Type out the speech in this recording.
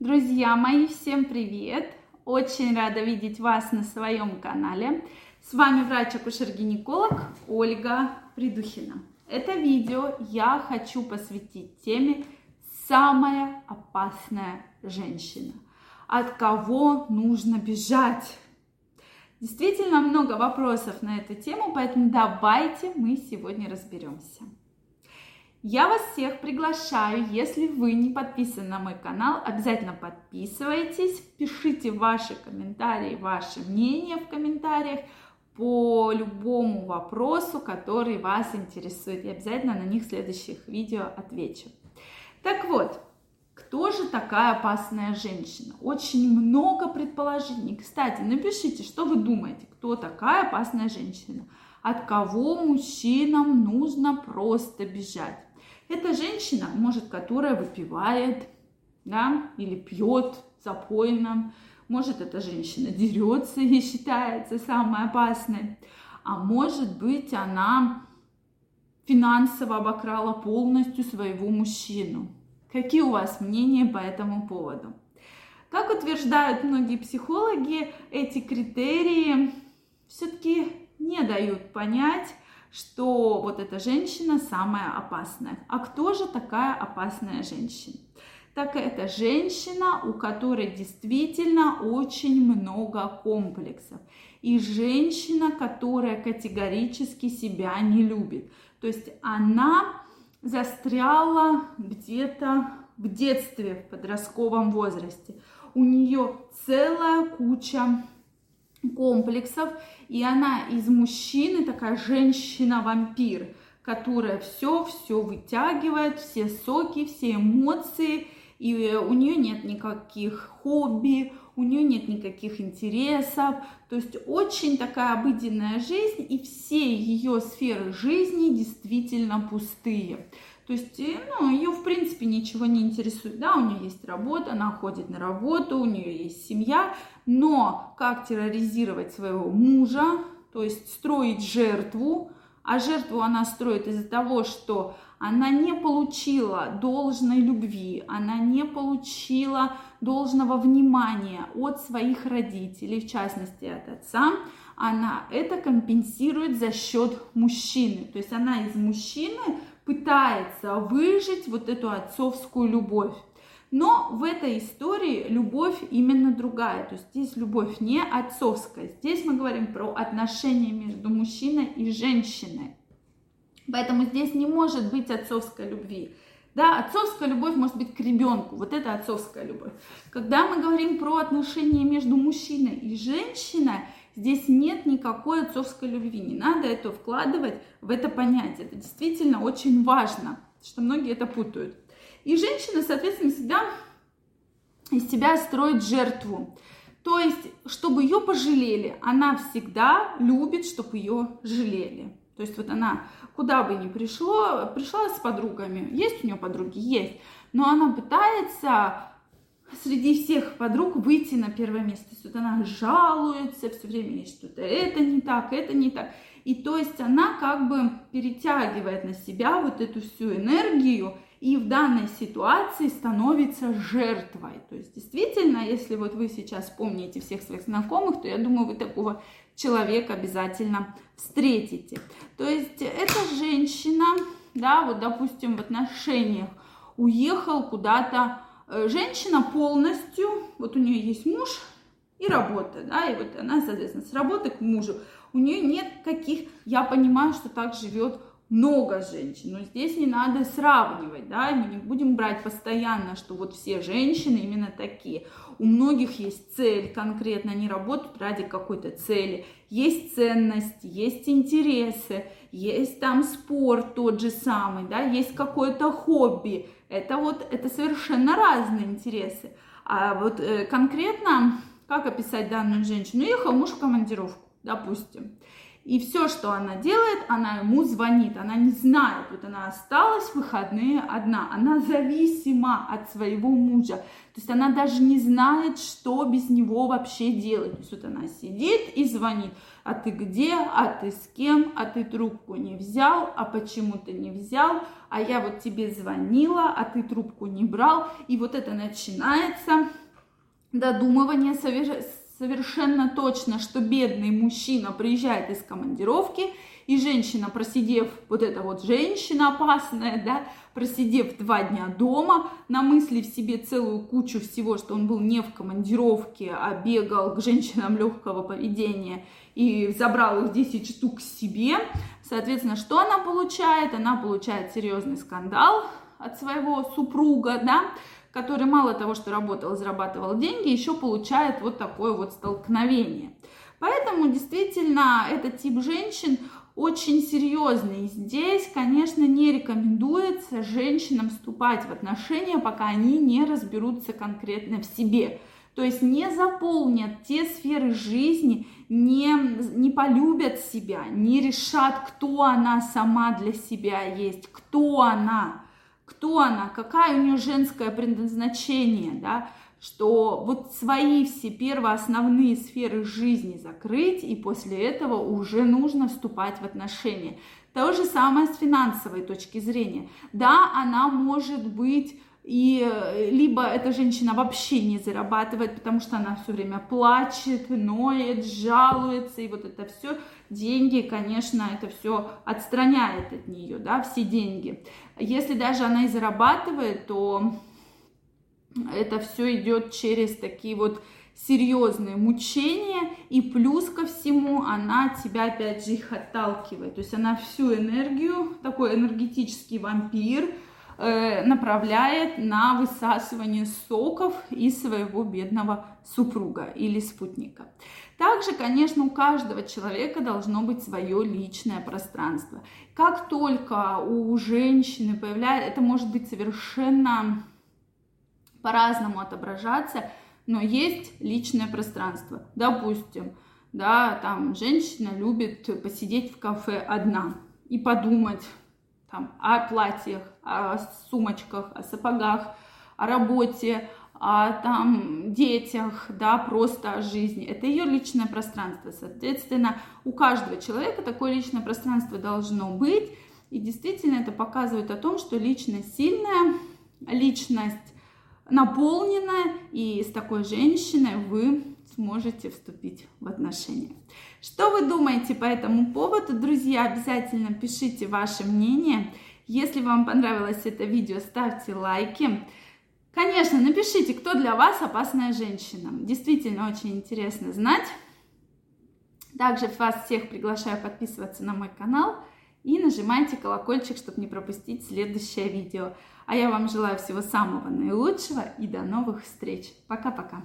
Друзья мои, всем привет! Очень рада видеть вас на своем канале. С вами врач-акушер-гинеколог Ольга Придухина. Это видео я хочу посвятить теме «Самая опасная женщина». От кого нужно бежать? Действительно много вопросов на эту тему, поэтому давайте мы сегодня разберемся. Я вас всех приглашаю, если вы не подписаны на мой канал, обязательно подписывайтесь, пишите ваши комментарии, ваше мнение в комментариях по любому вопросу, который вас интересует. Я обязательно на них в следующих видео отвечу. Так вот, кто же такая опасная женщина? Очень много предположений. Кстати, напишите, что вы думаете, кто такая опасная женщина? От кого мужчинам нужно просто бежать? Это женщина, может, которая выпивает, да, или пьет запойно. Может, эта женщина дерется и считается самой опасной. А может быть, она финансово обокрала полностью своего мужчину. Какие у вас мнения по этому поводу? Как утверждают многие психологи, эти критерии все-таки не дают понять, что вот эта женщина самая опасная. А кто же такая опасная женщина? Так это женщина, у которой действительно очень много комплексов. И женщина, которая категорически себя не любит. То есть она застряла где-то в детстве, в подростковом возрасте. У нее целая куча комплексов, и она из мужчины такая женщина-вампир, которая все-все вытягивает, все соки, все эмоции, и у нее нет никаких хобби, у нее нет никаких интересов, то есть очень такая обыденная жизнь, и все ее сферы жизни действительно пустые. То есть, ну, ее, в принципе, ничего не интересует. Да, у нее есть работа, она ходит на работу, у нее есть семья, но как терроризировать своего мужа, то есть строить жертву, а жертву она строит из-за того, что она не получила должной любви, она не получила должного внимания от своих родителей, в частности от отца, она это компенсирует за счет мужчины. То есть она из мужчины пытается выжить вот эту отцовскую любовь. Но в этой истории любовь именно другая. То есть здесь любовь не отцовская. Здесь мы говорим про отношения между мужчиной и женщиной. Поэтому здесь не может быть отцовской любви. Да, отцовская любовь может быть к ребенку. Вот это отцовская любовь. Когда мы говорим про отношения между мужчиной и женщиной, Здесь нет никакой отцовской любви, не надо это вкладывать в это понятие. Это действительно очень важно, что многие это путают. И женщина, соответственно, всегда из себя строит жертву. То есть, чтобы ее пожалели, она всегда любит, чтобы ее жалели. То есть вот она куда бы ни пришло, пришла с подругами, есть у нее подруги, есть, но она пытается среди всех подруг выйти на первое место. То есть вот она жалуется, все время что-то, это не так, это не так. И то есть она как бы перетягивает на себя вот эту всю энергию и в данной ситуации становится жертвой. То есть действительно, если вот вы сейчас помните всех своих знакомых, то я думаю, вы такого человека обязательно встретите. То есть эта женщина, да, вот допустим в отношениях уехал куда-то женщина полностью, вот у нее есть муж и работа, да, и вот она, соответственно, с работы к мужу. У нее нет каких, я понимаю, что так живет много женщин, но здесь не надо сравнивать, да, мы не будем брать постоянно, что вот все женщины именно такие. У многих есть цель конкретно, они работают ради какой-то цели, есть ценности, есть интересы, есть там спорт тот же самый, да, есть какое-то хобби, это вот, это совершенно разные интересы. А вот э, конкретно, как описать данную женщину? Уехал муж в командировку, допустим. И все, что она делает, она ему звонит. Она не знает, вот она осталась в выходные одна. Она зависима от своего мужа. То есть она даже не знает, что без него вообще делать. То есть вот она сидит и звонит. А ты где? А ты с кем? А ты трубку не взял? А почему ты не взял? А я вот тебе звонила, а ты трубку не брал. И вот это начинается додумывание совершенно точно, что бедный мужчина приезжает из командировки, и женщина, просидев, вот эта вот женщина опасная, да, просидев два дня дома, намыслив себе целую кучу всего, что он был не в командировке, а бегал к женщинам легкого поведения и забрал их 10 штук себе, соответственно, что она получает? Она получает серьезный скандал от своего супруга, да, который мало того, что работал, зарабатывал деньги, еще получает вот такое вот столкновение. Поэтому действительно этот тип женщин очень серьезный. Здесь, конечно, не рекомендуется женщинам вступать в отношения, пока они не разберутся конкретно в себе. То есть не заполнят те сферы жизни, не, не полюбят себя, не решат, кто она сама для себя есть, кто она кто она, какая у нее женское предназначение, да, что вот свои все первоосновные сферы жизни закрыть, и после этого уже нужно вступать в отношения. То же самое с финансовой точки зрения. Да, она может быть и э, либо эта женщина вообще не зарабатывает, потому что она все время плачет, ноет, жалуется, и вот это все деньги, конечно, это все отстраняет от нее, да, все деньги. Если даже она и зарабатывает, то это все идет через такие вот серьезные мучения, и плюс ко всему она тебя опять же их отталкивает. То есть она всю энергию, такой энергетический вампир, направляет на высасывание соков из своего бедного супруга или спутника. Также, конечно, у каждого человека должно быть свое личное пространство. Как только у женщины появляется, это может быть совершенно по-разному отображаться, но есть личное пространство. Допустим, да, там женщина любит посидеть в кафе одна и подумать там, о платьях, о сумочках, о сапогах, о работе, о там, детях, да, просто о жизни. Это ее личное пространство. Соответственно, у каждого человека такое личное пространство должно быть. И действительно это показывает о том, что личность сильная, личность наполненная, и с такой женщиной вы сможете вступить в отношения. Что вы думаете по этому поводу, друзья? Обязательно пишите ваше мнение. Если вам понравилось это видео, ставьте лайки. Конечно, напишите, кто для вас опасная женщина. Действительно очень интересно знать. Также вас всех приглашаю подписываться на мой канал и нажимайте колокольчик, чтобы не пропустить следующее видео. А я вам желаю всего самого наилучшего и до новых встреч. Пока-пока.